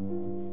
あ。